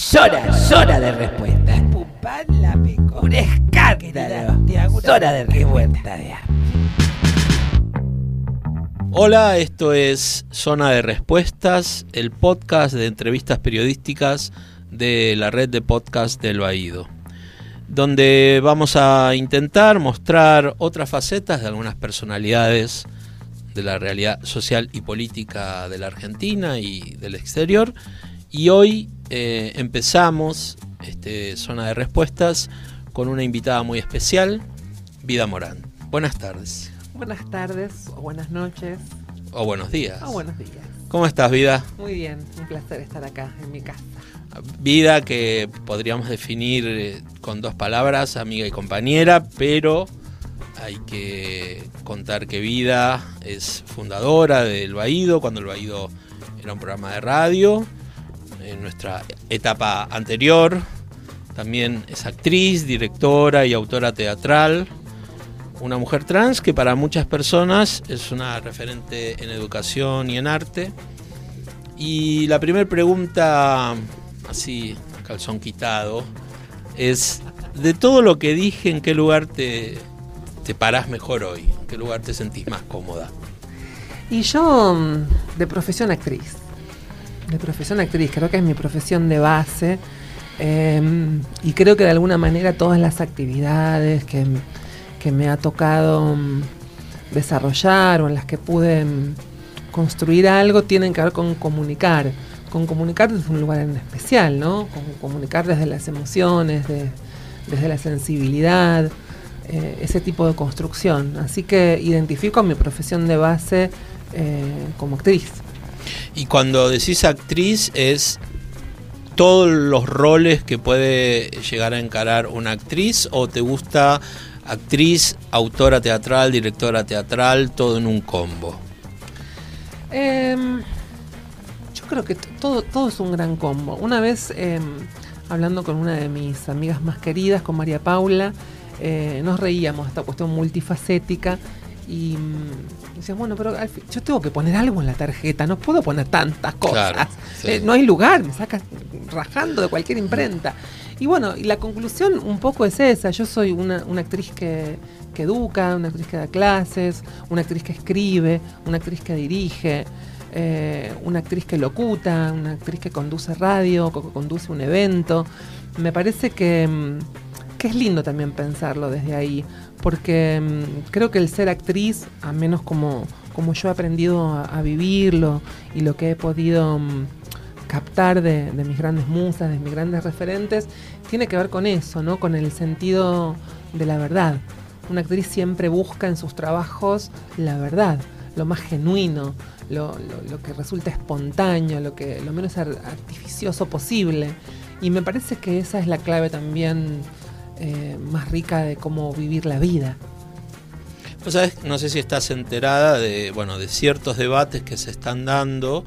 Zona, zona de respuesta. Un escándalo. Zona de respuesta. Hola, esto es Zona de Respuestas, el podcast de entrevistas periodísticas de la red de podcast del Baído, donde vamos a intentar mostrar otras facetas de algunas personalidades de la realidad social y política de la Argentina y del exterior. Y hoy eh, empezamos este, Zona de Respuestas con una invitada muy especial, Vida Morán. Buenas tardes. Buenas tardes o buenas noches. O buenos días. O buenos días. ¿Cómo estás, Vida? Muy bien, un placer estar acá en mi casa. Vida que podríamos definir eh, con dos palabras, amiga y compañera, pero hay que contar que Vida es fundadora del Baído, cuando el Baído era un programa de radio, en nuestra etapa anterior. También es actriz, directora y autora teatral. Una mujer trans que para muchas personas es una referente en educación y en arte. Y la primera pregunta, así, calzón quitado, es, de todo lo que dije, ¿en qué lugar te, te parás mejor hoy? ¿En qué lugar te sentís más cómoda? Y yo, mm, de profesión actriz, de profesión actriz, creo que es mi profesión de base. Em, y creo que de alguna manera todas las actividades que, que me ha tocado mm, desarrollar o en las que pude mm, construir algo tienen que ver con comunicar, con comunicar desde un lugar en especial, ¿no? Con comunicar desde las emociones, desde la sensibilidad, eh, ese tipo de construcción. Así que identifico mi profesión de base eh, como actriz. Y cuando decís actriz es todos los roles que puede llegar a encarar una actriz o te gusta actriz, autora teatral, directora teatral, todo en un combo? Em, yo creo que todo, todo es un gran combo. Una vez em, hablando con una de mis amigas más queridas, con María Paula, eh, nos reíamos de esta cuestión multifacética y mm, decíamos, bueno, pero yo tengo que poner algo en la tarjeta, no puedo poner tantas cosas. Eh, no hay lugar, me sacas rajando de cualquier imprenta. Y bueno, y la conclusión un poco es esa. Yo soy una, actriz que, educa, una actriz que da clases, una actriz que escribe, una actriz que dirige. Eh, una actriz que locuta, una actriz que conduce radio, que conduce un evento. Me parece que, mm, que es lindo también pensarlo desde ahí, porque mm, creo que el ser actriz, a menos como, como yo he aprendido a, vivirlo y lo que he podido mm, captar de, mis grandes musas, de mis grandes referentes, tiene que ver con eso, ¿no? Con el sentido de la verdad. Una actriz siempre busca en sus trabajos la verdad, lo más genuino, lo, que resulta espontáneo, lo, que, lo menos artificioso posible. Y me parece que esa es la clave también eh, más rica de cómo vivir la vida. Pues sabes, no sé si estás enterada de, bueno, de ciertos debates que se están dando,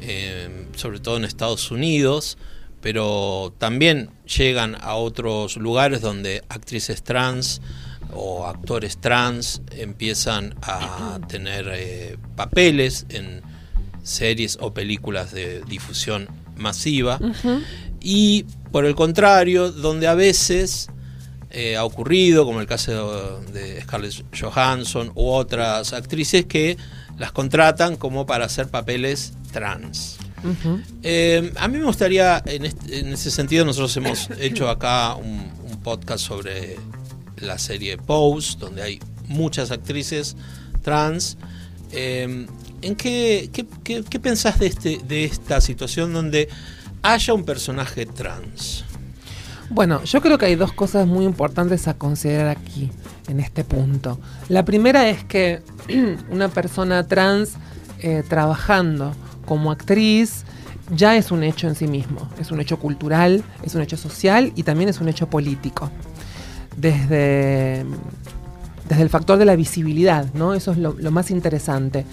eh, sobre todo en Estados Unidos, pero también llegan a otros lugares donde actrices trans o actores trans empiezan a tener eh, papeles en series o películas de difusión masiva. Y por el contrario, donde a veces eh, ha ocurrido, como el caso de Scarlett Johansson u otras actrices que las contratan como para hacer papeles trans. Eh, a mí me gustaría, en, ese sentido, nosotros hemos hecho acá un, podcast sobre la serie Pose, donde hay muchas actrices trans. Eh, ¿En qué, qué, qué pensás de, este, de esta situación donde haya un personaje trans? Bueno, yo creo que hay dos cosas muy importantes a considerar aquí, en este punto. La primera es que una persona trans eh, trabajando como actriz ya es un hecho en sí mismo, es un hecho cultural, es un hecho social y también es un hecho político. Desde, desde el factor de la visibilidad, ¿no? Eso es lo, lo más interesante.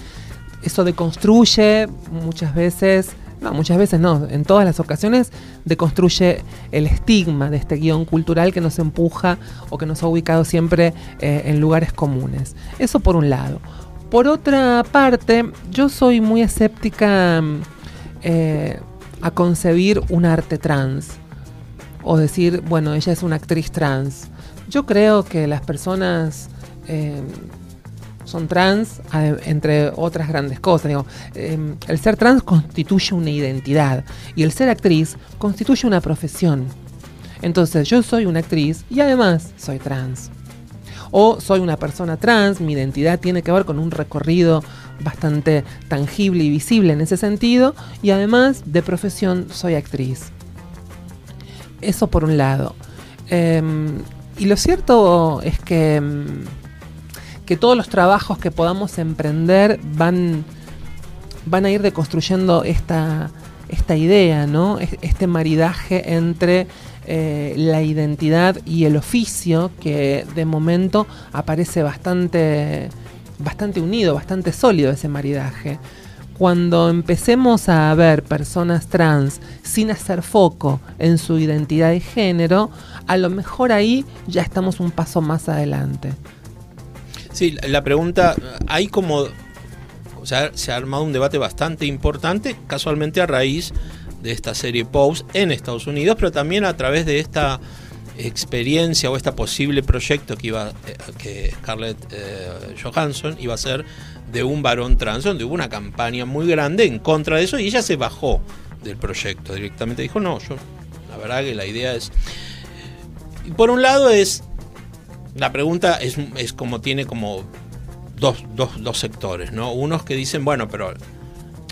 Eso deconstruye muchas veces muchas veces no, en todas las ocasiones deconstruye el estigma de este guion cultural que nos empuja o que nos ha ubicado siempre eh, en lugares comunes. Eso por un lado. Por otra parte, yo soy muy escéptica eh, a concebir un arte trans o decir, bueno, ella es una actriz trans. Yo creo que las personas eh, son trans, entre otras grandes cosas. Digo, eh, el ser trans constituye una identidad y el ser actriz constituye una profesión. Entonces yo soy una actriz y además soy trans. O soy una persona trans, mi identidad tiene que ver con un recorrido bastante tangible y visible en ese sentido y además de profesión soy actriz. Eso por un lado. Em, y lo cierto es que, em, que todos los trabajos que podamos emprender van, van a ir deconstruyendo esta, esta idea, ¿no? Es- Este maridaje entre eh, la identidad y el oficio que de momento aparece bastante, bastante unido, bastante sólido ese maridaje. Cuando empecemos a ver personas trans sin hacer foco en su identidad de género, a lo mejor ahí ya estamos un paso más adelante. Sí, la- pregunta, hay como, o sea, se ha armado un debate bastante importante, casualmente a raíz de esta serie Pose en Estados Unidos, pero también a través de esta experiencia o este posible proyecto que iba eh, que Scarlett eh, Johansson iba a hacer de un varón trans, donde hubo una campaña muy grande en contra de eso y ella se bajó del proyecto directamente. Dijo, no, yo, la verdad que la idea es... Por un lado es la pregunta es, es como tiene como dos, dos, dos sectores, ¿no? Unos que dicen, bueno, pero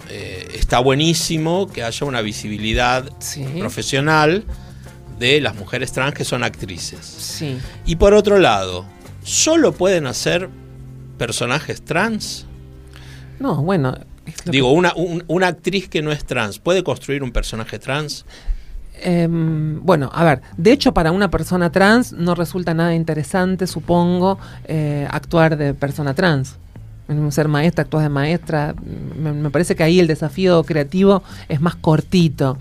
eh, está buenísimo que haya una visibilidad Sí. profesional de las mujeres trans que son actrices. Sí. Y por otro lado, ¿solo pueden hacer personajes trans? No, bueno. Digo, una, un- una actriz que no es trans, ¿puede construir un personaje trans? Em, bueno, a ver, de hecho para una persona trans no resulta nada interesante, supongo, eh, actuar de persona trans. Ser maestra, actúas de maestra, me, parece que ahí el desafío creativo es más cortito.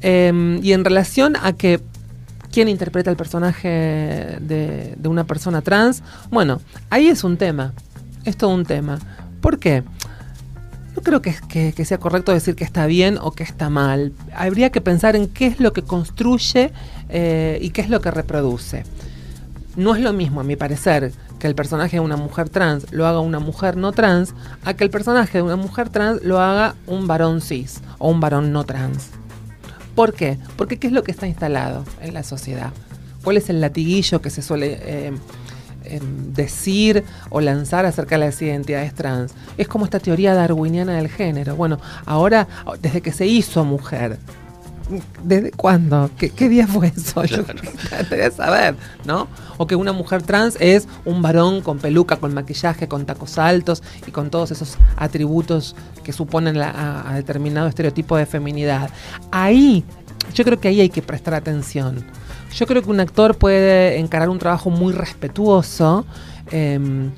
Em, y en relación a que quién interpreta el personaje de una persona trans, bueno, ahí es un tema, es todo un tema. ¿Por qué? Creo que, que- que sea correcto decir que está bien o que está mal. Habría que pensar en qué es lo que construye eh, y qué es lo que reproduce. No es lo mismo, a mi parecer, que el personaje de una mujer trans lo haga una mujer no trans, a que el personaje de una mujer trans lo haga un varón cis o un varón no trans. ¿Por qué? Porque ¿qué es lo que está instalado en la sociedad? ¿Cuál es el latiguillo que se suele eh, decir o lanzar acerca de las identidades trans? Es como esta teoría darwiniana del género. Bueno, ahora, desde que se hizo mujer, ¿desde cuándo? ¿Qué, qué día fue eso? Yo Claro. saber, ¿no? O que una mujer trans es un varón con peluca, con maquillaje, con tacos altos y con todos esos atributos que suponen la- a, a determinado estereotipo de feminidad. Ahí, yo creo que ahí hay que prestar atención. Yo creo que un actor puede encarar un trabajo muy respetuoso. em,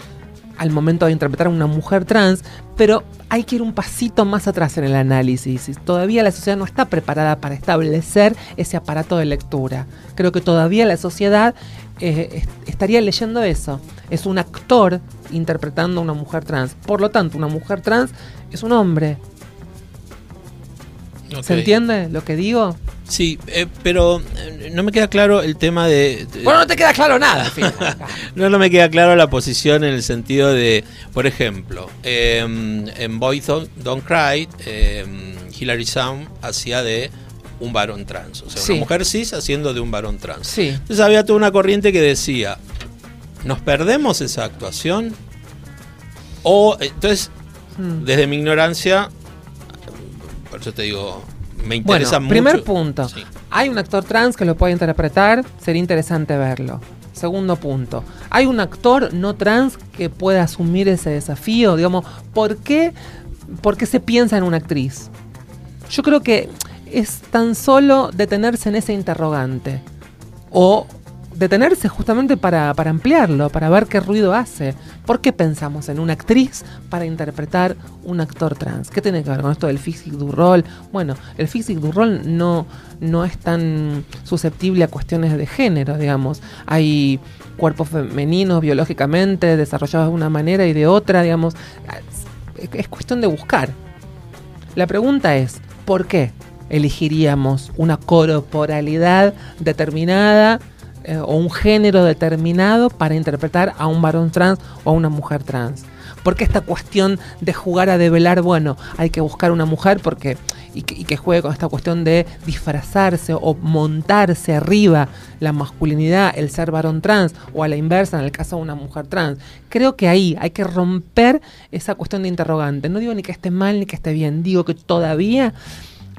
al momento de interpretar a una mujer trans, pero hay que ir un pasito más atrás en el análisis. Todavía la sociedad no está preparada para establecer ese aparato de lectura. Creo que todavía la sociedad eh, est- estaría leyendo eso. Es un actor interpretando a una mujer trans. Por lo tanto, una mujer trans es un hombre. ¿Se entiende lo que digo? Sí, eh, pero eh, no me queda claro el tema de... de- Bueno, no te queda claro nada. No, no me queda claro la posición en el sentido de, por ejemplo, eh, en Boys Don't, Don't Cry, eh, Hilary Swank hacía de un varón trans, o sea, Sí. una mujer cis haciendo de un varón trans. Sí. Entonces había toda una corriente que decía, ¿nos perdemos esa actuación? O, entonces, Mm. desde mi ignorancia, por eso te digo, me interesa Bueno, mucho. primer punto. Sí. Hay un actor trans que lo puede interpretar, sería interesante verlo. Segundo punto. Hay un actor no trans que pueda asumir ese desafío. Digamos, ¿por qué, por qué se piensa en una actriz? Yo creo que es tan solo detenerse en ese interrogante. O detenerse justamente para, para ampliarlo, para ver qué ruido hace. ¿Por qué pensamos en una actriz para interpretar un actor trans? ¿Qué tiene que ver con esto del physique du rol? Bueno, el physique du rol no, no es tan susceptible a cuestiones de género, digamos. Hay cuerpos femeninos biológicamente desarrollados de una manera y de otra, digamos. Es, es cuestión de buscar. La pregunta es, ¿por qué? elegiríamos una corporalidad determinada eh, o un género determinado para interpretar a un varón trans o a una mujer trans. Porque esta cuestión de jugar a develar, bueno, hay que buscar una mujer porque y que, juegue con esta cuestión de disfrazarse o montarse arriba la masculinidad, el ser varón trans, o a la inversa en el caso de una mujer trans. Creo que ahí hay que romper esa cuestión de interrogante. No digo ni que esté mal ni que esté bien, digo que todavía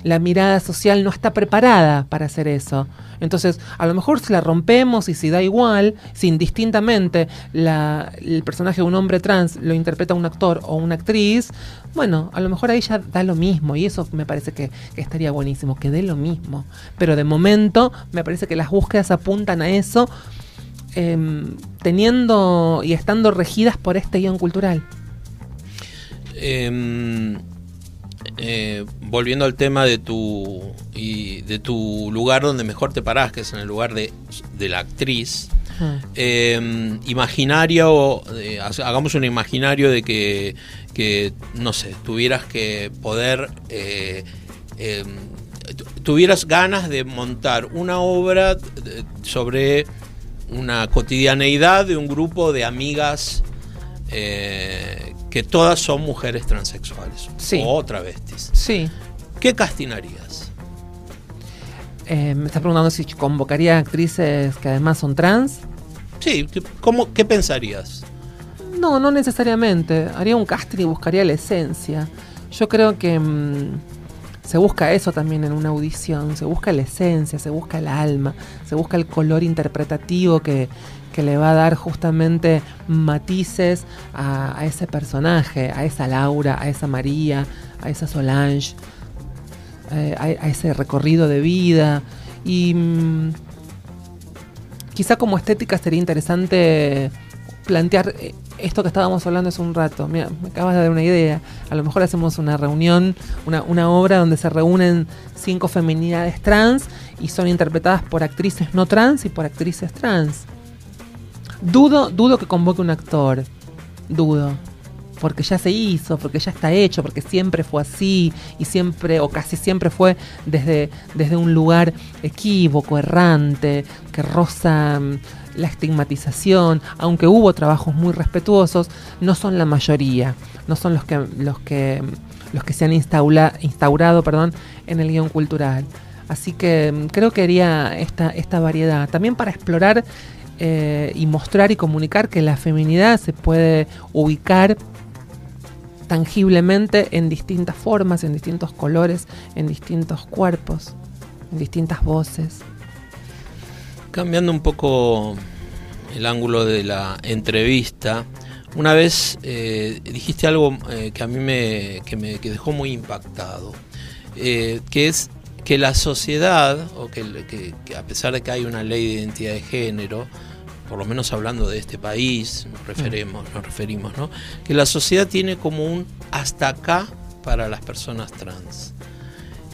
la mirada social no está preparada para hacer eso. Entonces, a lo mejor si la rompemos y si da igual, si indistintamente el personaje de un hombre trans lo interpreta un actor o una actriz, bueno, a lo mejor ahí ya da lo mismo y eso me parece que, estaría buenísimo, que dé lo mismo. Pero de momento me parece que las búsquedas apuntan a eso, em, teniendo y estando regidas por este guion cultural. Em, eh, volviendo al tema de tu y de tu lugar donde mejor te parás, que es en el lugar de, la actriz. Ah. Eh, imaginario, eh, hagamos un imaginario de que, que, no sé, tuvieras que poder, tuvieras ganas de montar una obra sobre una cotidianeidad de un grupo de amigas que todas son mujeres transexuales o travestis. Sí. ¿Qué castinarías? Eh, me estás preguntando si convocaría actrices que además son trans. Sí, ¿cómo, ¿qué pensarías? No, no necesariamente. Haría un casting y buscaría la esencia. Yo creo que mm, se busca eso también en una audición. Se busca la esencia, se busca el alma, se busca el color interpretativo que, que le va a dar justamente matices a, ese personaje, a esa Laura, a esa María, a esa Solange, eh, a, ese recorrido de vida. Y mm, quizá como estética sería interesante plantear eh, esto que estábamos hablando hace un rato. Mira, me acabas de dar una idea. A lo mejor hacemos una reunión, una, una obra donde se reúnen cinco feminidades trans y son interpretadas por actrices no trans y por actrices trans. Dudo, dudo que convoque un actor. Dudo. Porque ya se hizo, porque ya está hecho, porque siempre fue así y siempre o casi siempre fue desde, desde un lugar equívoco, errante, que roza mm, la estigmatización, aunque hubo trabajos muy respetuosos, no son la mayoría, no son los que, los que, los que se han instaurado perdón, en el guion cultural. Así que mm, creo que haría esta, esta variedad. También para explorar eh, y mostrar y comunicar que la feminidad se puede ubicar tangiblemente en distintas formas, en distintos colores, en distintos cuerpos, en distintas voces. Cambiando un poco el ángulo de la entrevista, una vez eh, dijiste algo eh, que a mí me, que me dejó muy impactado, que es que la sociedad, o que, a pesar de que hay una ley de identidad de género, por lo menos hablando de este país, nos referimos, nos referimos, ¿no? Que la sociedad tiene como un hasta acá para las personas trans.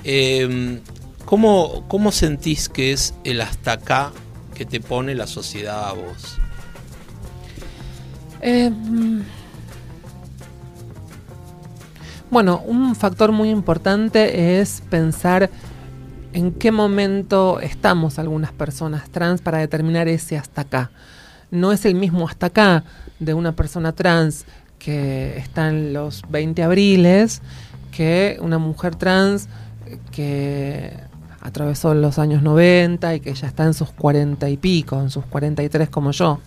Em, ¿cómo, ¿Cómo sentís que es el hasta acá que te pone la sociedad a vos? Em, bueno, un factor muy importante es pensar en qué momento estamos algunas personas trans para determinar ese hasta acá. No es el mismo hasta acá de una persona trans que está en los 20 abriles que una mujer trans que atravesó los años 90 y que ya está en sus 40 y pico, en sus 43 como yo.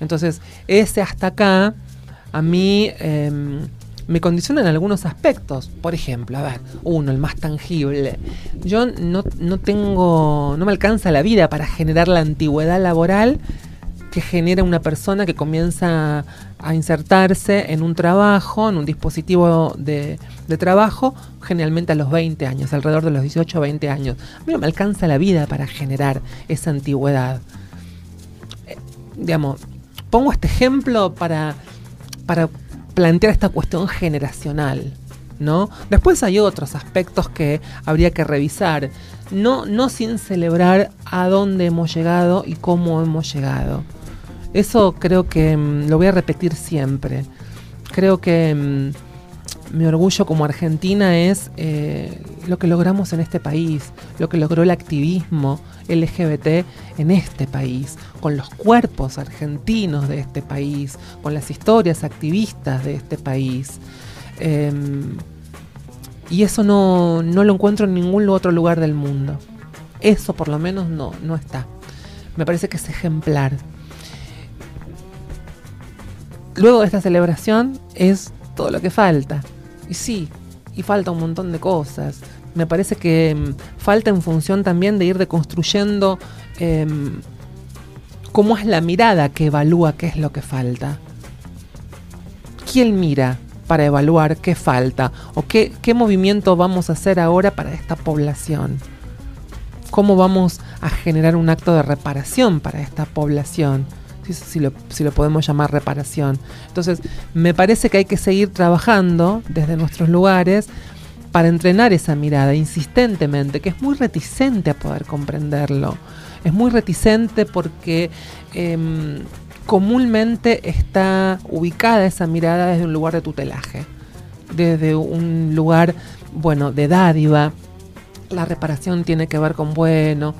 Entonces, ese hasta acá, a mí em, me condiciona en algunos aspectos. Por ejemplo, a ver, uno, el más tangible. Yo no, no tengo, no me alcanza la vida para generar la antigüedad laboral que genera una persona que comienza a insertarse en un trabajo, en un dispositivo de, trabajo, generalmente a los 20 años, alrededor de los 18 o 20 años. A mí no me alcanza la vida para generar esa antigüedad. Eh, digamos, pongo este ejemplo para, para plantear esta cuestión generacional. ¿No? Después hay otros aspectos que habría que revisar, no, no sin celebrar a dónde hemos llegado y cómo hemos llegado. Eso creo que mm, lo voy a repetir siempre. Creo que mm, mi orgullo como argentina es eh, lo que logramos en este país, lo que logró el activismo LGBT en este país, con los cuerpos argentinos de este país, con las historias activistas de este país. Em, y eso no, no, lo encuentro en ningún otro lugar del mundo. Eso por lo menos no, no está. Me parece que es ejemplar. Luego de esta celebración es todo lo que falta. Y sí, y falta un montón de cosas. Me parece que mm, falta en función también de ir deconstruyendo em, cómo es la mirada que evalúa qué es lo que falta. ¿Quién mira para evaluar qué falta o qué, qué movimiento vamos a hacer ahora para esta población? ¿Cómo vamos a generar un acto de reparación para esta población? Si, lo, podemos llamar reparación. Entonces, me parece que hay que seguir trabajando desde nuestros lugares para entrenar esa mirada insistentemente, que es muy reticente a poder comprenderlo. Es muy reticente porque em, comúnmente está ubicada esa mirada desde un lugar de tutelaje, desde un lugar, bueno, de dádiva. La reparación tiene que ver con, bueno,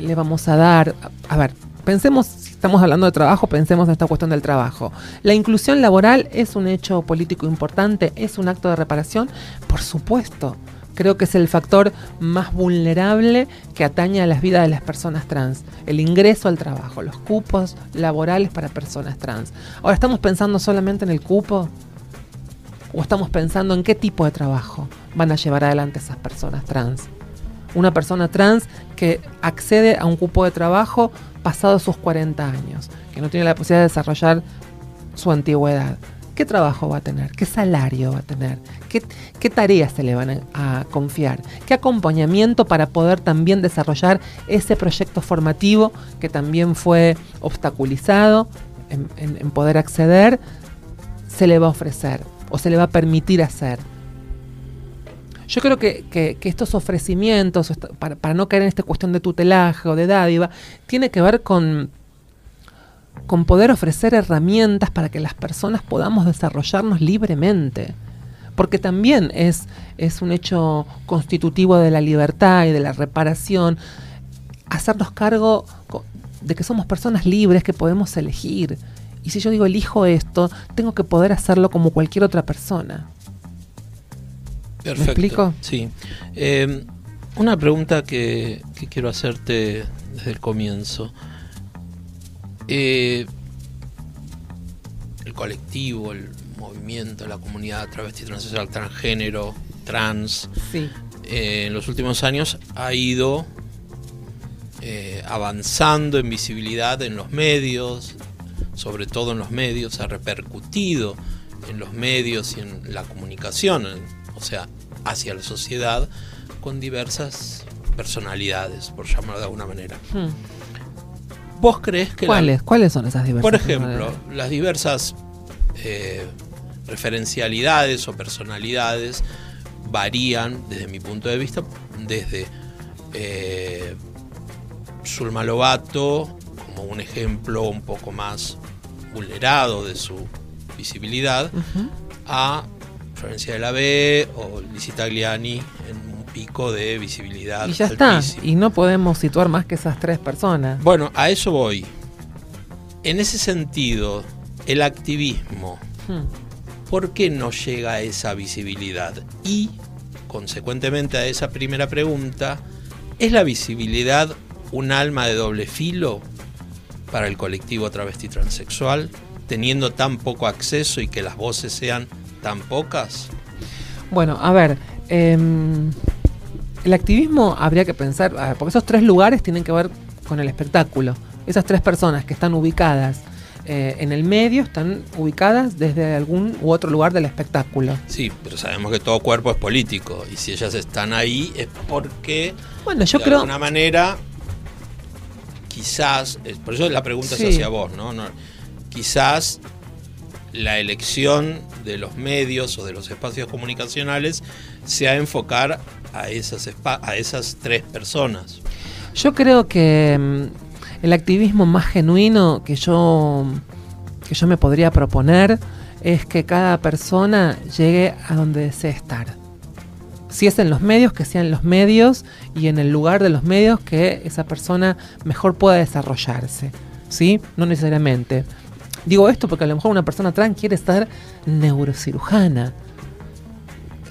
le vamos a dar, a ver, pensemos estamos hablando de trabajo, pensemos en esta cuestión del trabajo. La inclusión laboral es un hecho político importante, es un acto de reparación, por supuesto. Creo que es el factor más vulnerable que atañe a las vidas de las personas trans. El ingreso al trabajo, los cupos laborales para personas trans. Ahora, ¿estamos pensando solamente en el cupo? ¿O estamos pensando en qué tipo de trabajo van a llevar adelante esas personas trans? Una persona trans que accede a un cupo de trabajo pasado sus 40 años, que no tiene la posibilidad de desarrollar su antigüedad, ¿qué trabajo va a tener? ¿Qué salario va a tener? ¿Qué, tareas se le van a, confiar? ¿Qué acompañamiento para poder también desarrollar ese proyecto formativo que también fue obstaculizado en, poder acceder? Se le va a ofrecer o se le va a permitir hacer. Yo creo que, estos ofrecimientos, para, no caer en esta cuestión de tutelaje o de dádiva, tiene que ver con, con poder ofrecer herramientas para que las personas podamos desarrollarnos libremente. Porque también es, es un hecho constitutivo de la libertad y de la reparación hacernos cargo de que somos personas libres, que podemos elegir. Y si yo digo elijo esto, tengo que poder hacerlo como cualquier otra persona. Perfecto. ¿Me explico? Sí. Em, una pregunta que, quiero hacerte desde el comienzo. Eh, el colectivo, el movimiento, la comunidad travesti, transexual, transgénero, trans, sí. Eh, en los últimos años ha ido eh, avanzando en visibilidad en los medios, sobre todo en los medios, ha repercutido en los medios y en la comunicación, o sea, hacia la sociedad con diversas personalidades, por llamarlo de alguna manera. Hmm. ¿Vos crees que... ¿Cuáles? ¿Cuáles son esas diversas? Por ejemplo, las diversas eh, referencialidades o personalidades varían, desde mi punto de vista, desde eh, Zulma Lobato, como un ejemplo un poco más vulnerado de su visibilidad, a Florencia de la B o Licita Gliani en un pico de visibilidad. Y ya está, y no podemos situar más que esas tres personas. Bueno, a eso voy. En ese sentido, el activismo, hmm. ¿por qué no llega a esa visibilidad? Y, consecuentemente a esa primera pregunta, ¿es la visibilidad un alma de doble filo para el colectivo travesti transexual, teniendo tan poco acceso y que las voces sean tan pocas? Bueno, a ver, em, el activismo habría que pensar, porque esos tres lugares tienen que ver con el espectáculo. Esas tres personas que están ubicadas eh, en el medio están ubicadas desde algún u otro lugar del espectáculo. Sí, pero sabemos que todo cuerpo es político y si ellas están ahí es porque bueno, yo de creo... alguna manera quizás, por eso la pregunta es hacia vos, ¿no? ¿no? Quizás la elección de los medios o de los espacios comunicacionales sea enfocar a esas, a esas tres personas. Yo creo que mm, el activismo más genuino que yo, que yo me podría proponer es que cada persona llegue a donde desee estar. Si es en los medios, que sean los medios y en el lugar de los medios que esa persona mejor pueda desarrollarse. ¿Sí? No necesariamente. Digo esto porque a lo mejor una persona trans quiere estar neurocirujana.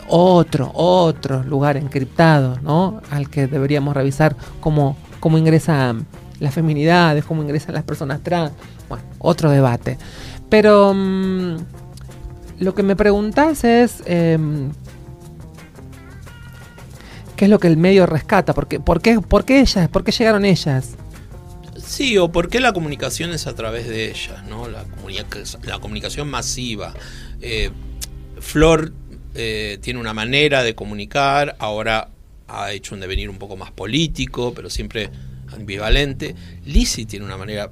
Otro, otro lugar encriptado, ¿no? Al que deberíamos revisar cómo, cómo ingresan las feminidades, cómo ingresan las personas trans. Bueno, otro debate. Pero mm, lo que me preguntas es em, qué es lo que el medio rescata, ¿Por qué, por, qué, por qué ellas, por qué llegaron ellas. Sí, o por qué la comunicación es a través de ellas, ¿no? La, la comunicación masiva. Eh, Flor eh, tiene una manera de comunicar, ahora ha hecho un devenir un poco más político, pero siempre ambivalente. Lizzie tiene una manera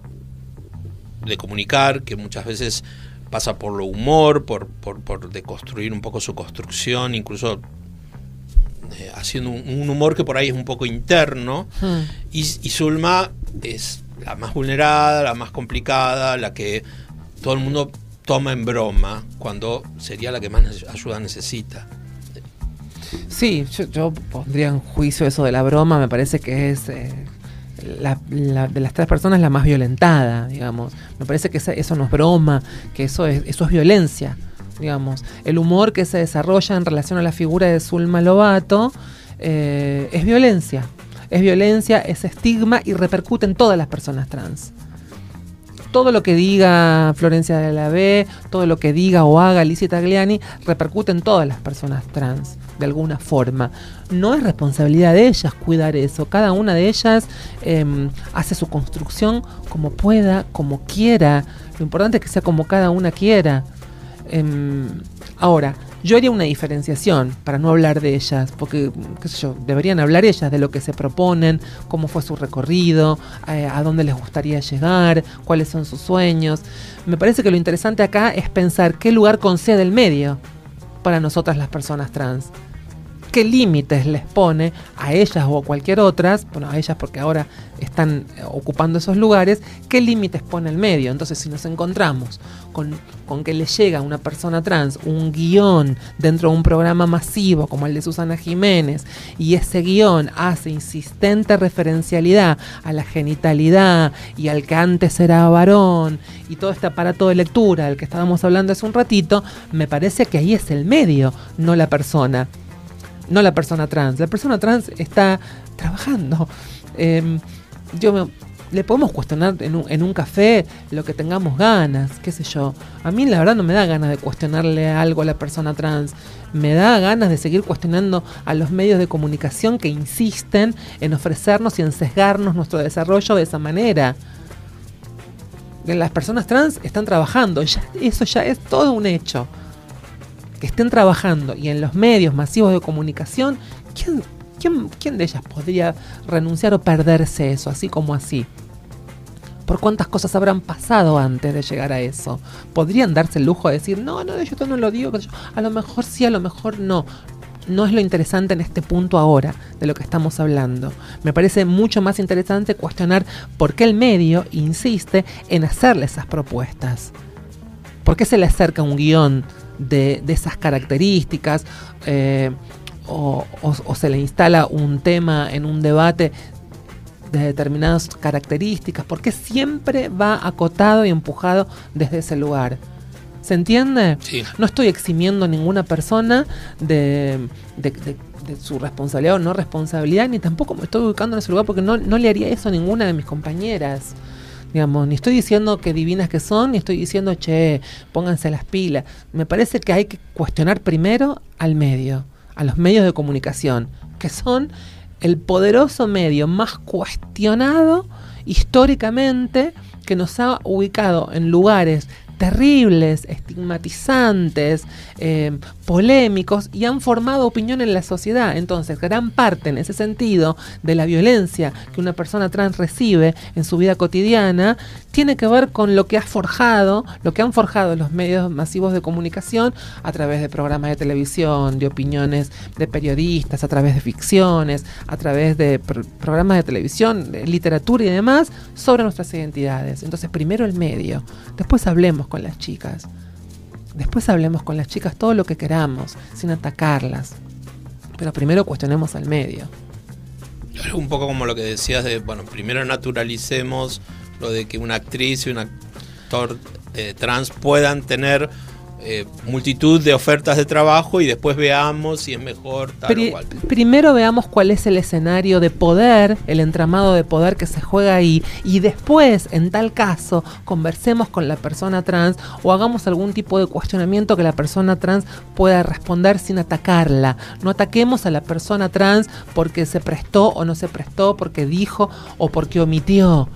de comunicar que muchas veces pasa por lo humor, por, por, por deconstruir un poco su construcción, incluso eh, haciendo un, humor que por ahí es un poco interno. Hmm. Y, y, Zulma es la más vulnerada, la más complicada, la que todo el mundo toma en broma, cuando sería la que más ayuda necesita. Sí, yo, pondría en juicio eso de la broma, me parece que es... Eh, la, de las tres personas la más violentada, digamos. Me parece que eso no es broma, que eso es, eso es violencia, digamos. El humor que se desarrolla en relación a la figura de Zulma Lobato eh, es violencia. Es violencia, es estigma y repercute en todas las personas trans todo lo que diga Florencia de la B, todo lo que diga o haga Alicia Tagliani, repercute en todas las personas trans, de alguna forma. No es responsabilidad de ellas cuidar eso. Cada una de ellas em, hace su construcción como pueda, como quiera. Lo importante es que sea como cada una quiera. Em, ahora, yo haría una diferenciación para no hablar de ellas, porque, qué sé yo, deberían hablar ellas de lo que se proponen, cómo fue su recorrido, eh, a dónde les gustaría llegar, cuáles son sus sueños. Me parece que lo interesante acá es pensar qué lugar concede el medio para nosotras las personas trans qué límites les pone a ellas o a cualquier otras, bueno, a ellas porque ahora están eh, ocupando esos lugares, qué límites pone el medio. Entonces, si nos encontramos con, que le llega a una persona trans un guion dentro de un programa masivo como el de Susana Jiménez, y ese guion hace insistente referencialidad a la genitalidad y al que antes era varón, y todo este aparato de lectura del que estábamos hablando hace un ratito, me parece que ahí es el medio, no la persona no la persona trans. La persona trans está trabajando. Em, yo le podemos cuestionar en un, en un, café lo que tengamos ganas, qué sé yo. A mí la verdad no me da ganas de cuestionarle algo a la persona trans. Me da ganas de seguir cuestionando a los medios de comunicación que insisten en ofrecernos y en sesgarnos nuestro desarrollo de esa manera. Las personas trans están trabajando, ya, eso ya es todo un hecho que estén trabajando y en los medios masivos de comunicación, ¿quién, quién, quién de ellas podría renunciar o perderse eso, así como así? por cuántas cosas habrán pasado antes de llegar a eso. Podrían darse el lujo de decir, no, no, yo no lo digo, a lo mejor sí, a lo mejor no. No es lo interesante en este punto ahora de lo que estamos hablando. Me parece mucho más interesante cuestionar por qué el medio insiste en hacerle esas propuestas. ¿Por qué se le acerca un guion de, esas características eh, o, se le instala un tema en un debate de determinadas características, porque siempre va acotado y empujado desde ese lugar. ¿Se entiende? No estoy eximiendo a ninguna persona de, su responsabilidad o no responsabilidad, ni tampoco me estoy ubicando en ese lugar porque no, no le haría eso a ninguna de mis compañeras. Digamos, ni estoy diciendo que divinas que son, ni estoy diciendo, che, pónganse las pilas. Me parece que hay que cuestionar primero al medio, a los medios de comunicación, que son el poderoso medio más cuestionado históricamente que nos ha ubicado en lugares terribles, estigmatizantes, eh, polémicos y han formado opinión en la sociedad. Entonces, gran parte en ese sentido de la violencia que una persona trans recibe en su vida cotidiana tiene que ver con lo que ha forjado, lo que han forjado los medios masivos de comunicación a través de programas de televisión, de opiniones de periodistas, a través de ficciones, a través de programas de televisión, literatura y demás sobre nuestras identidades. Entonces, primero el medio, después hablemos con las chicas. Después hablemos con las chicas todo lo que queramos, sin atacarlas. Pero primero cuestionemos al medio. Es un poco como lo que decías de, bueno, primero naturalicemos lo de que una actriz y un actor eh, trans puedan tener eh, multitud de ofertas de trabajo y después veamos si es mejor tal Pri- o cual. primero veamos cuál es el escenario de poder, el entramado de poder que se juega ahí, y después, en tal caso, conversemos con la persona trans o hagamos algún tipo de cuestionamiento que la persona trans pueda responder sin atacarla. No ataquemos a la persona trans porque se prestó o no se prestó, porque dijo o porque omitió.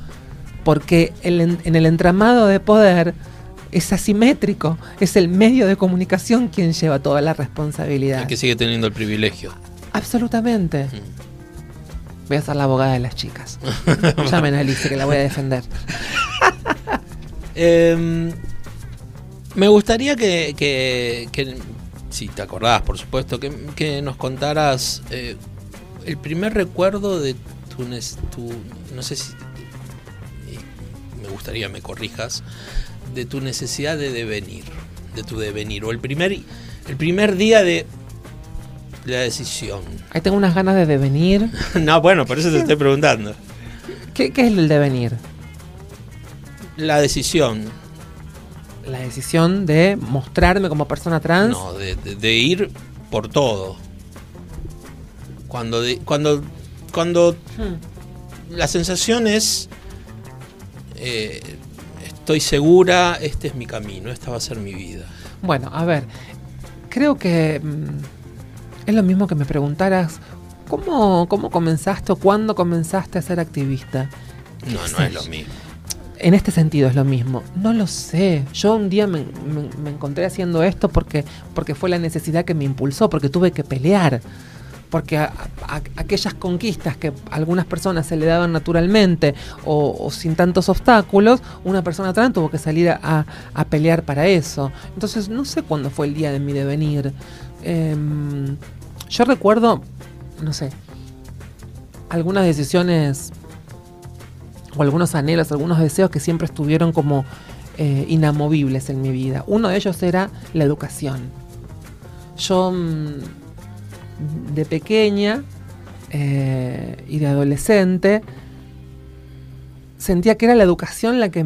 Porque el en- en el entramado de poder es asimétrico, es el medio de comunicación quien lleva toda la responsabilidad. El que sigue teniendo el privilegio. Absolutamente. Mm. Voy a ser la abogada de las chicas. Llamen a que la voy a defender. Eh, me gustaría que, que- que, si te acordás, por supuesto, que, que nos contaras eh, el primer recuerdo de tu, tu- no sé si, me gustaría me corrijas, de tu necesidad de devenir, de tu devenir, o el primer, el primer día de la decisión. Ahí tengo unas ganas de devenir. no, bueno, por eso te estoy preguntando. ¿Qué, qué es el devenir? La decisión, La decisión de mostrarme como persona trans. No, de, de- de ir por todo. Cuando, de- cuando, cuando Hmm. la sensación es, eh, estoy segura, este es mi camino, esta va a ser mi vida. Bueno, a ver. Creo que mm, es lo mismo que me preguntaras. ¿Cómo, ¿Cómo comenzaste o cuándo comenzaste a ser activista? No, ¿Qué no sé es lo mismo. En este sentido es lo mismo. No lo sé. Yo un día me, me- me encontré haciendo esto porque, porque fue la necesidad que me impulsó, porque tuve que pelear. Porque a- aquellas conquistas que a algunas personas se le daban naturalmente o, sin tantos obstáculos, una persona trans tuvo que salir a pelear para eso. Entonces no sé cuándo fue el día de mi devenir. Em, yo recuerdo, no sé, algunas decisiones o algunos anhelos, algunos deseos que siempre estuvieron como eh, inamovibles en mi vida. Uno de ellos era la educación. Yo mm, de pequeña eh, y de adolescente sentía que era la educación la que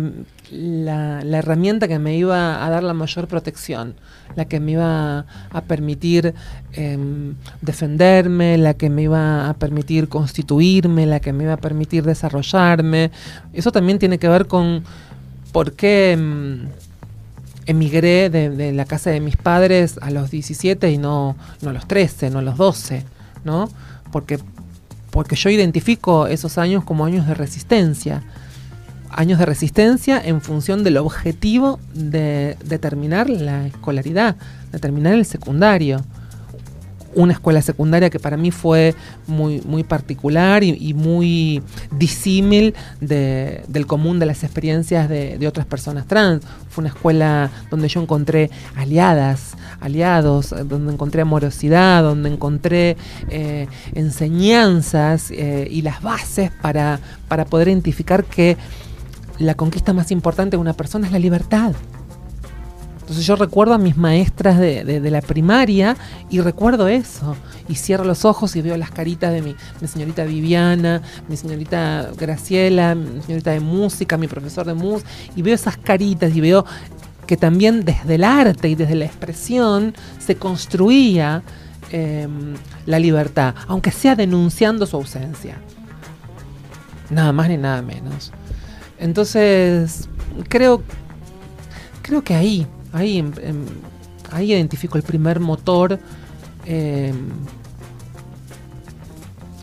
la herramienta que me iba a dar la mayor protección, la que me iba a permitir em, defenderme, la que me iba a permitir constituirme, la que me iba a permitir desarrollarme. Eso también tiene que ver con por qué em, emigré de, la casa de mis padres a los 17 y no, no a los 13, no a los 12, ¿no? Porque, porque yo identifico esos años como años de resistencia. Años de resistencia en función del objetivo de, de terminar la escolaridad, de terminar el secundario. Una escuela secundaria que para mí fue muy, muy particular y, muy disímil de- del común de las experiencias de, otras personas trans. Fue una escuela donde yo encontré aliadas, aliados, donde encontré amorosidad, donde encontré eh, enseñanzas eh, y las bases para, para poder identificar que la conquista más importante de una persona es la libertad. Entonces yo recuerdo a mis maestras de, la primaria y recuerdo eso. Y cierro los ojos y veo las caritas de mi, señorita Viviana, mi señorita Graciela, mi señorita de música, mi profesor de música. Y veo esas caritas y veo que también desde el arte y desde la expresión se construía eh, la libertad, aunque sea denunciando su ausencia. Nada más ni nada menos. Entonces, creo, creo que ahí, ahí, em- em, ahí identifico el primer motor em,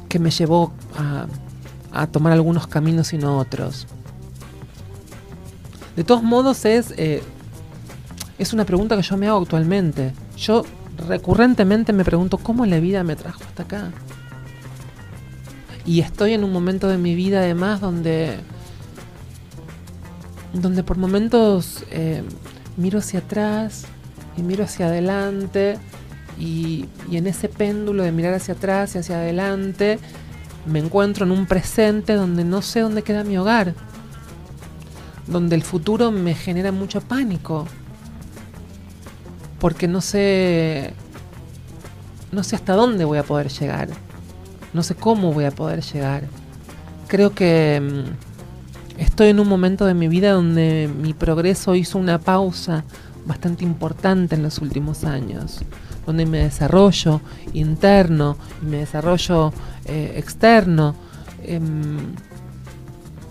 que me llevó a, tomar algunos caminos y no otros. De todos modos, es, eh, es una pregunta que yo me hago actualmente. Yo recurrentemente me pregunto cómo la vida me trajo hasta acá. Y estoy en un momento de mi vida además donde donde por momentos miro hacia atrás y miro hacia adelante y, y en ese péndulo de mirar hacia atrás y hacia adelante me encuentro en un presente donde no sé dónde queda mi hogar, donde el futuro me genera mucho pánico, porque no sé, no sé hasta dónde voy a poder llegar, no sé cómo voy a poder llegar. Creo que mm, estoy en un momento de mi vida donde mi progreso hizo una pausa bastante importante en los últimos años, donde mi desarrollo interno y mi desarrollo eh, externo em,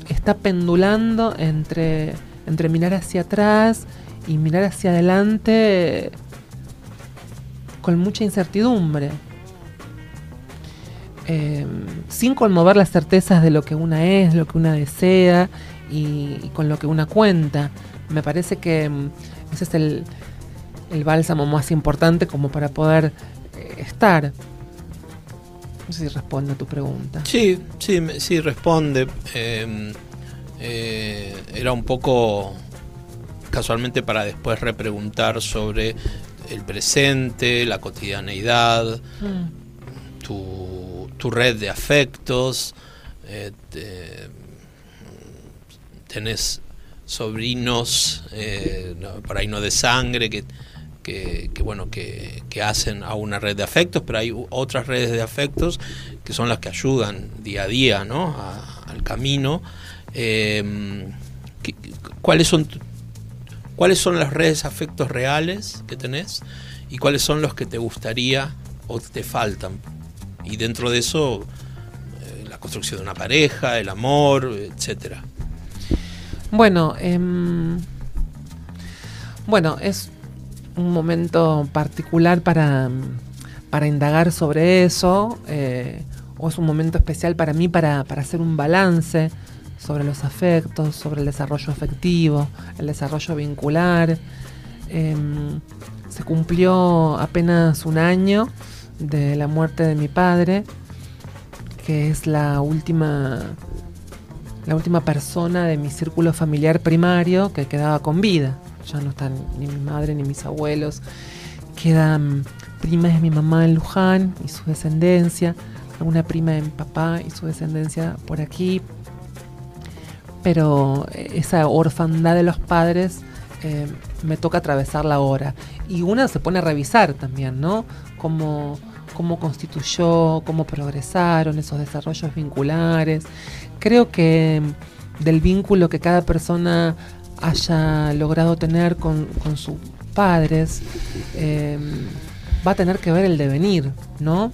está pendulando entre, entre mirar hacia atrás y mirar hacia adelante con mucha incertidumbre. Em, sin conmover las certezas de lo que una es, lo que una desea y, con lo que una cuenta. Me parece que em, ese es el, el, bálsamo más importante como para poder eh, estar. No sé si responde a tu pregunta. Sí, sí, sí responde. Em, eh, era un poco casualmente para después repreguntar sobre el presente, la cotidianeidad, mm. Tu, tu, red de afectos, eh, tenés sobrinos, eh, por ahí no de sangre, que, que, bueno, que, que, hacen a una red de afectos, pero hay otras redes de afectos que son las que ayudan día a día ¿no? al camino. Eh, ¿Cuáles son cuáles son las redes de afectos reales que tenés y cuáles son los que te gustaría o te faltan. Y dentro de eso, eh, la construcción de una pareja, el amor, etcétera. Bueno, em, bueno, es un momento particular para, para indagar sobre eso, eh, o es un momento especial para mí para, para hacer un balance sobre los afectos, sobre el desarrollo afectivo, el desarrollo vincular. Em, se cumplió apenas un año de la muerte de mi padre, que es la última, la última persona de mi círculo familiar primario que quedaba con vida. Ya no están ni mi madre ni mis abuelos. Quedan primas de mi mamá en Luján y su descendencia, una prima de mi papá y su descendencia por aquí, pero esa orfandad de los padres eh, me toca atravesarla ahora. Y una se pone a revisar también, ¿no? Cómo, constituyó, cómo progresaron esos desarrollos vinculares. Creo que del vínculo que cada persona haya logrado tener con, sus padres, eh, va a tener que ver el devenir, ¿no?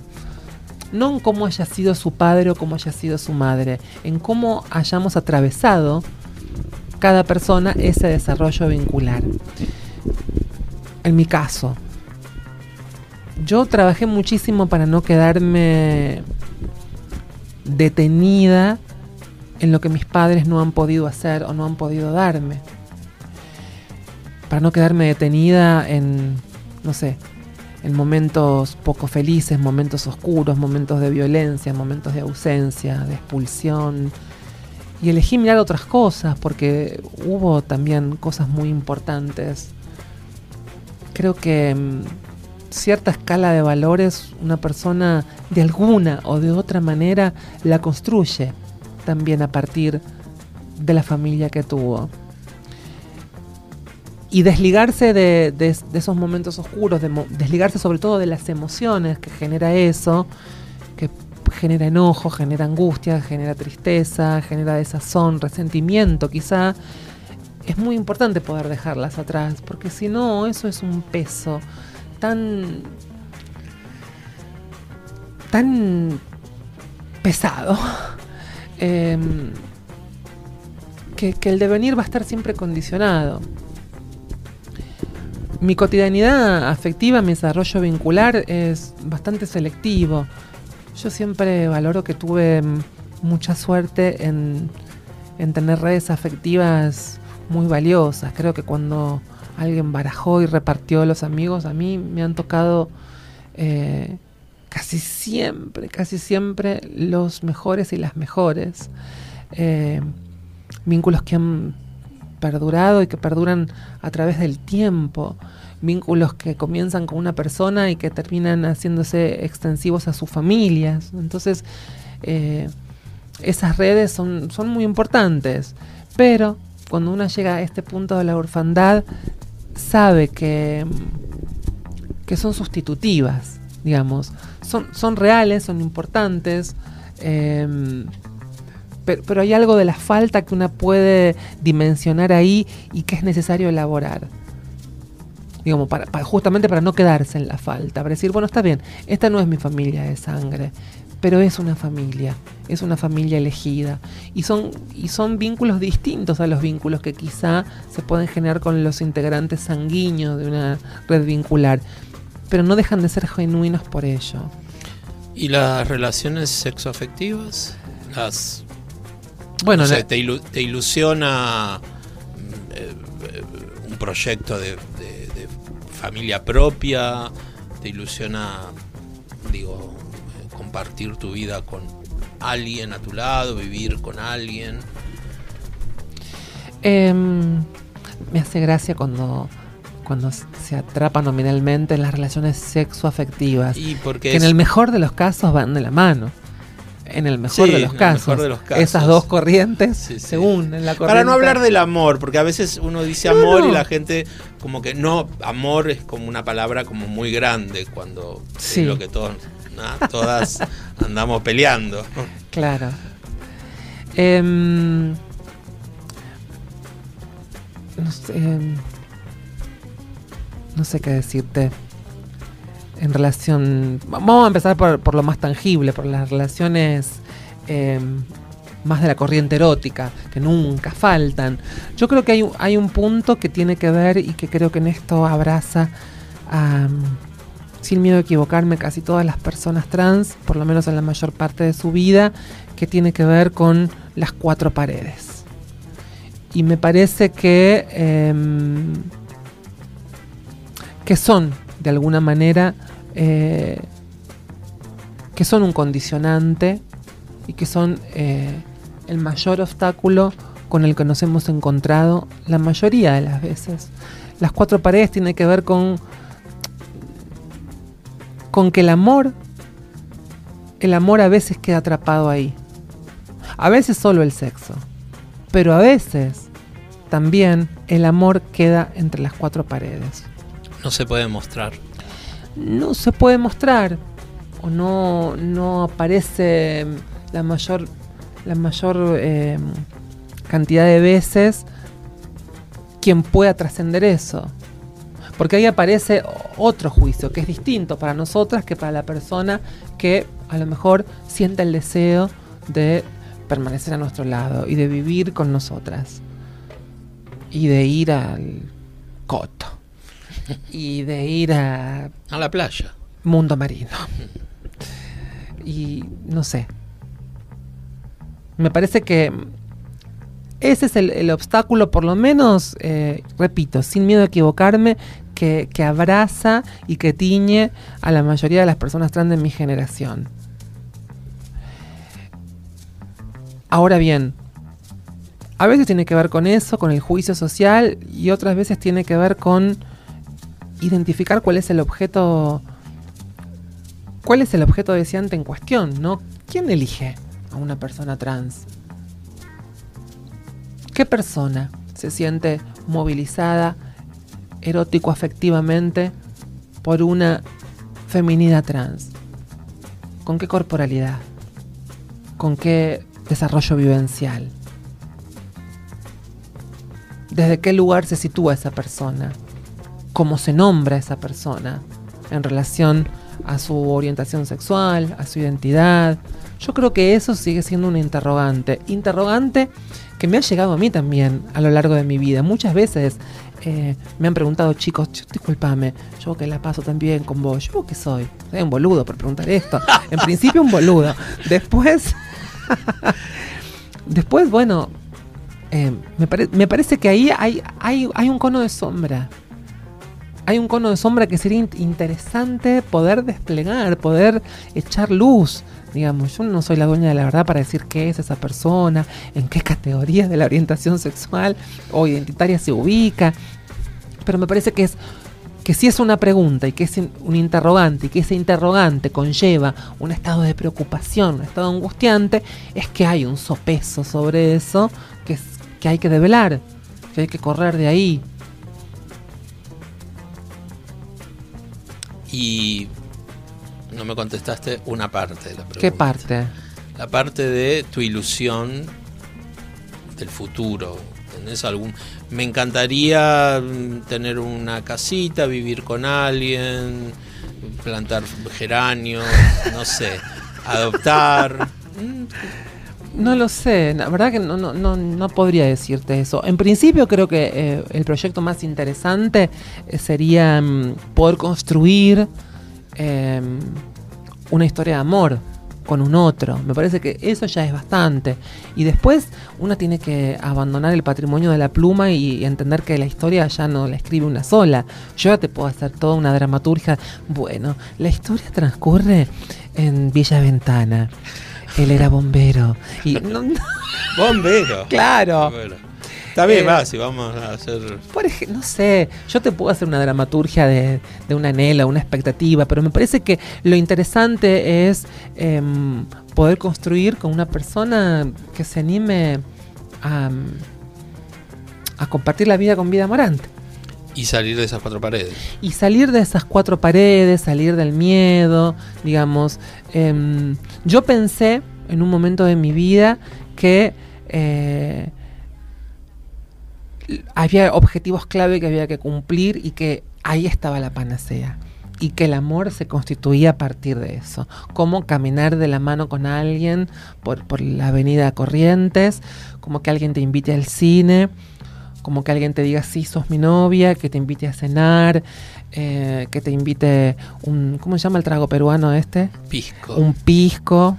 no en cómo haya sido su padre o cómo haya sido su madre, en cómo hayamos atravesado cada persona ese desarrollo vincular. En mi caso, yo trabajé muchísimo para no quedarme detenida en lo que mis padres no han podido hacer o no han podido darme. Para no quedarme detenida en, no sé, en momentos poco felices, momentos oscuros, momentos de violencia, momentos de ausencia, de expulsión. Y elegí mirar otras cosas porque hubo también cosas muy importantes. Creo que mm, cierta escala de valores una persona de alguna o de otra manera la construye también a partir de la familia que tuvo. Y desligarse de, esos momentos oscuros, desligarse sobre todo de las emociones que genera eso, que genera enojo, genera angustia, genera tristeza, genera desazón, resentimiento quizá, es muy importante poder dejarlas atrás, porque si no, eso es un peso tan tan pesado em, que el devenir va a estar siempre condicionado mi cotidianidad afectiva, mi desarrollo vincular es bastante selectivo. Yo siempre valoro que tuve mucha suerte en, tener redes afectivas muy valiosas. Creo que cuando alguien barajó y repartió los amigos, a mí me han tocado eh, casi siempre, casi siempre los mejores y las mejores. Eh, vínculos que han perdurado y que perduran a través del tiempo, vínculos que comienzan con una persona y que terminan haciéndose extensivos a sus familias. Entonces, eh, esas redes son, son muy importantes, pero cuando uno llega a este punto de la orfandad, sabe que, que son sustitutivas, digamos. Son, son reales, son importantes, em, pero, pero hay algo de la falta que una puede dimensionar ahí y que es necesario elaborar digamos, para, para- justamente para no quedarse en la falta, para decir, bueno, está bien, esta no es mi familia de sangre, pero es una familia, es una familia elegida. Y son, y son vínculos distintos a los vínculos que quizá se pueden generar con los integrantes sanguíneos de una red vincular, pero no dejan de ser genuinos por ello. ¿Y las relaciones sexoafectivas? Las, Bueno, no sé, la- te, ilu- te ilusiona mm, eh, eh, un proyecto de, de- de familia propia, te ilusiona, digo, compartir tu vida con alguien a tu lado, vivir con alguien. Em, me hace gracia cuando, cuando se atrapa nominalmente en las relaciones sexoafectivas. Y porque que en el mejor de los casos van de la mano. En el mejor, Sí, de, los casos, mejor de los casos. Esas dos corrientes Sí, sí. se unen. La Para no hablar del amor, porque a veces uno dice No, amor y la gente como que no, amor es como una palabra como muy grande cuando es lo que todos, nah, todas andamos peleando. Claro. Em, no sé. em, no sé qué decirte. En relación. Vamos a empezar por, por lo más tangible, por las relaciones em, más de la corriente erótica, que nunca faltan. Yo creo que hay, hay un punto que tiene que ver y que creo que en esto abraza a, sin miedo a equivocarme, casi todas las personas trans, por lo menos en la mayor parte de su vida, que tiene que ver con las cuatro paredes. Y me parece que, em, que son, de alguna manera, eh, que son un condicionante y que son eh, el mayor obstáculo con el que nos hemos encontrado la mayoría de las veces. Las cuatro paredes tienen que ver con con que el amor, el amor a veces queda atrapado ahí. A veces solo el sexo, pero a veces también el amor queda entre las cuatro paredes. No se puede mostrar. No se puede mostrar o no, no aparece la mayor, la mayor eh, cantidad de veces quien pueda trascender eso. Porque ahí aparece otro juicio que es distinto para nosotras que para la persona que a lo mejor siente el deseo de permanecer a nuestro lado y de vivir con nosotras. Y de ir al coto. Y de ir a A la playa. mundo marino. Y no sé. Me parece que ese es el, el obstáculo, por lo menos, eh, repito, sin miedo a equivocarme, que, abraza y que tiñe a la mayoría de las personas trans de mi generación. Ahora bien, a veces tiene que ver con eso, con el juicio social, y otras veces tiene que ver con identificar cuál es el objeto cuál es el objeto deseante en cuestión, ¿no? ¿Quién elige a una persona trans? ¿Qué persona se siente movilizada erótico afectivamente por una feminidad trans? ¿Con qué corporalidad? ¿Con qué desarrollo vivencial? ¿Desde qué lugar se sitúa esa persona? ¿Cómo se nombra esa persona en relación a su orientación sexual, a su identidad? Yo creo que eso sigue siendo un interrogante. Interrogante que me ha llegado a mí también a lo largo de mi vida. Muchas veces eh, me han preguntado, chicos, "Ch- discúlpame, yo que la paso tan bien con vos, ¿yo qué soy? Soy un boludo por preguntar esto. En principio un boludo. Después, después, bueno, eh, me, pare- me parece que ahí hay, hay, hay un cono de sombra. Hay un cono de sombra que sería in- interesante poder desplegar, poder echar luz. Digamos, yo no soy la dueña de la verdad para decir qué es esa persona, en qué categoría de la orientación sexual o identitaria se ubica. Pero me parece que es que si es una pregunta y que es un interrogante y que ese interrogante conlleva un estado de preocupación, un estado angustiante, es que hay un sopeso sobre eso que, es, que hay que develar, que hay que correr de ahí. Y no me contestaste una parte de la pregunta. ¿Qué parte? La parte de tu ilusión del futuro. ¿Tenés algún? Me encantaría mm, tener una casita, vivir con alguien, plantar geranios, no sé, adoptar. No lo sé, la verdad que no, no, no, no podría decirte eso. En principio creo que eh, el proyecto más interesante eh, sería mm, poder construir eh, una historia de amor con un otro. Me parece que eso ya es bastante. Y después uno tiene que abandonar el patrimonio de la pluma y entender que la historia ya no la escribe una sola. Yo ya te puedo hacer toda una dramaturgia. Bueno, la historia transcurre en Villa Ventana. Él era bombero. Y no- no- Bombero. claro. Está bien, Eh, va, si vamos a hacer. Por ej- no sé, yo te puedo hacer una dramaturgia de, de un anhelo, una expectativa, pero me parece que lo interesante es em, poder construir con una persona que se anime a, a compartir la vida con vida morante. Y salir de esas cuatro paredes. Y salir de esas cuatro paredes, salir del miedo, digamos. em, yo pensé en un momento de mi vida que eh, había objetivos clave que había que cumplir y que ahí estaba la panacea. Y que el amor se constituía a partir de eso. Como caminar de la mano con alguien por, por la avenida Corrientes, como que alguien te invite al cine, como que alguien te diga sí, sos mi novia, que te invite a cenar, eh, que te invite un, ¿cómo se llama el trago peruano este? Pisco. Un pisco.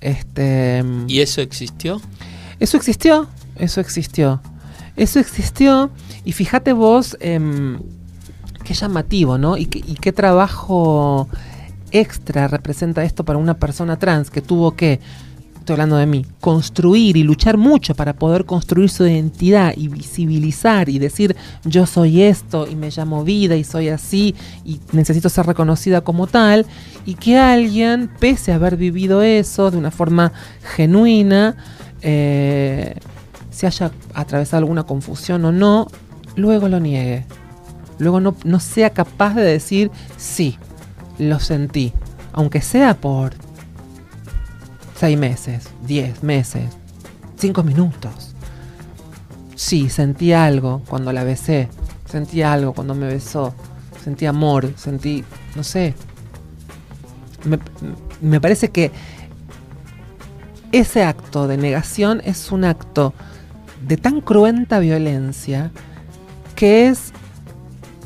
Este, ¿Y eso existió? eso existió, eso existió. Eso existió y fíjate vos em, qué llamativo, ¿no? Y, qué- y qué trabajo extra representa esto para una persona trans que tuvo que, estoy hablando de mí, construir y luchar mucho para poder construir su identidad y visibilizar y decir yo soy esto y me llamo vida y soy así y necesito ser reconocida como tal y que alguien, pese a haber vivido eso de una forma genuina, eh, se haya atravesado alguna confusión o no, luego lo niegue. Luego no, no sea capaz de decir, sí, lo sentí. Aunque sea por seis meses, diez meses, cinco minutos. Sí, sentí algo cuando la besé. Sentí algo cuando me besó. Sentí amor, sentí, no sé. Me, me parece que ese acto de negación es un acto de tan cruenta violencia que es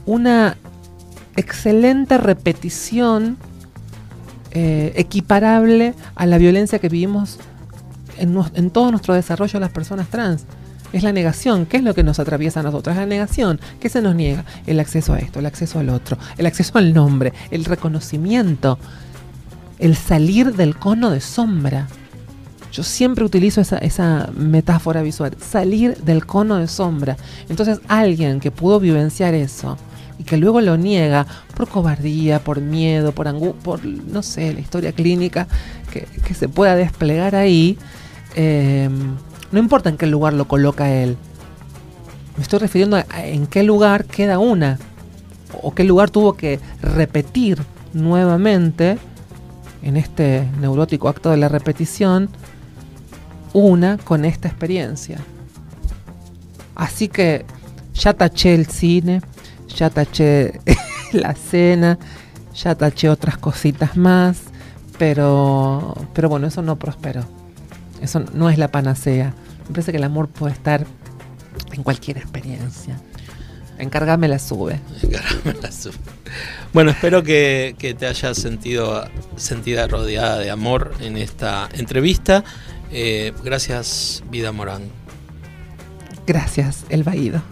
una excelente repetición eh, equiparable a la violencia que vivimos en, en todo nuestro desarrollo las personas trans. Es la negación. ¿Qué es lo que nos atraviesa a nosotros? La negación. ¿Qué se nos niega? El acceso a esto, el acceso al otro, el acceso al nombre, el reconocimiento, el salir del cono de sombra. Yo siempre utilizo esa, esa metáfora visual, salir del cono de sombra. Entonces alguien que pudo vivenciar eso y que luego lo niega por cobardía, por miedo, por angustia, por, no sé, la historia clínica que, que se pueda desplegar ahí, eh, no importa en qué lugar lo coloca él. Me estoy refiriendo a en qué lugar queda una o qué lugar tuvo que repetir nuevamente en este neurótico acto de la repetición una con esta experiencia. Así que ya taché el cine, ya taché la cena, ya taché otras cositas más, pero, pero bueno, eso no prosperó. Eso no es la panacea. Me parece que el amor puede estar en cualquier experiencia. Encárgame la sube. Caramba, la su- Bueno, espero que, que te hayas sentido sentida rodeada de amor en esta entrevista. Eh, gracias, Vida Morán. Gracias, El Baído.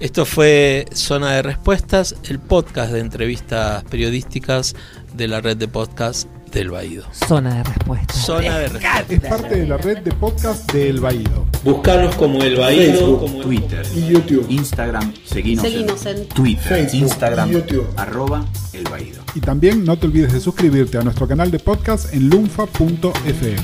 Esto fue Zona de Respuestas, el podcast de entrevistas periodísticas de la red de podcast del Baído. Zona de respuesta. Zona de Respuestas. Es parte de la red de podcast de El Baído. Buscanos como el Baído. Facebook, como el- Twitter, Y YouTube. Instagram, seguinos, Seguinos en, en Twitter, Facebook, Instagram, YouTube. arroba el Baído. Y también no te olvides de suscribirte a nuestro canal de podcast en lunfa.fm.